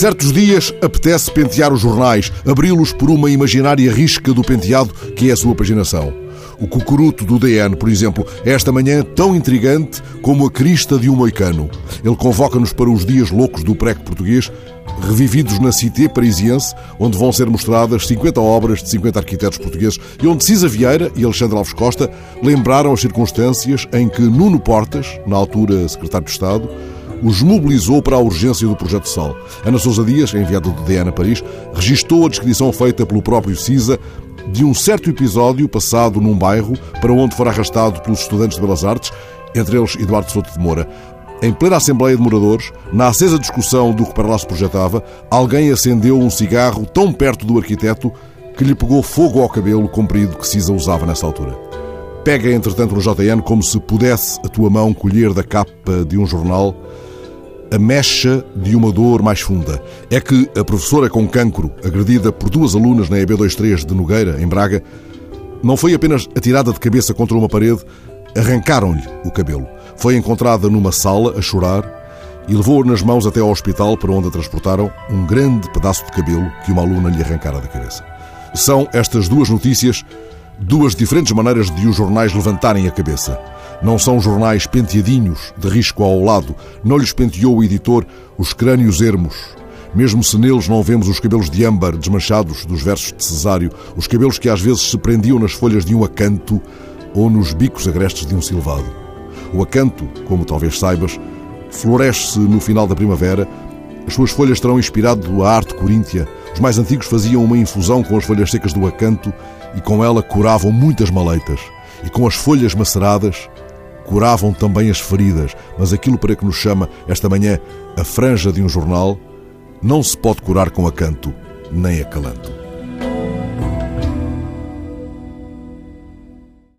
Certos dias apetece pentear os jornais, abri-los por uma imaginária risca do penteado que é a sua paginação. O cucuruto do DN, por exemplo, é esta manhã tão intrigante como a crista de um moicano. Ele convoca-nos para os dias loucos do preco português, revividos na Cité Parisiense, onde vão ser mostradas 50 obras de 50 arquitetos portugueses e onde Cisa Vieira e Alexandre Alves Costa lembraram as circunstâncias em que Nuno Portas, na altura secretário de Estado, os mobilizou para a urgência do Projeto Sol. Ana Sousa Dias, enviada do DN a Paris, registou a descrição feita pelo próprio Cisa de um certo episódio passado num bairro para onde fora arrastado pelos estudantes de Belas Artes, entre eles Eduardo Souto de Moura. Em plena Assembleia de Moradores, na acesa discussão do que para lá se projetava, alguém acendeu um cigarro tão perto do arquiteto que lhe pegou fogo ao cabelo comprido que Cisa usava nessa altura. Pega, entretanto, no JN como se pudesse a tua mão colher da capa de um jornal a mecha de uma dor mais funda. É que a professora com cancro, agredida por duas alunas na EB23 de Nogueira, em Braga, não foi apenas atirada de cabeça contra uma parede, arrancaram-lhe o cabelo. Foi encontrada numa sala a chorar e levou-a nas mãos até ao hospital, para onde a transportaram um grande pedaço de cabelo que uma aluna lhe arrancara da cabeça. São estas duas notícias duas diferentes maneiras de os jornais levantarem a cabeça. Não são jornais penteadinhos, de risco ao lado. Não lhes penteou o editor os crânios ermos. Mesmo se neles não vemos os cabelos de âmbar desmanchados dos versos de Cesário, os cabelos que às vezes se prendiam nas folhas de um acanto ou nos bicos agrestes de um silvado. O acanto, como talvez saibas, floresce no final da primavera. As suas folhas terão inspirado a arte coríntia. Os mais antigos faziam uma infusão com as folhas secas do acanto e com ela curavam muitas maleitas. E com as folhas maceradas curavam também as feridas, mas aquilo para que nos chama esta manhã a franja de um jornal não se pode curar com acanto nem acalanto.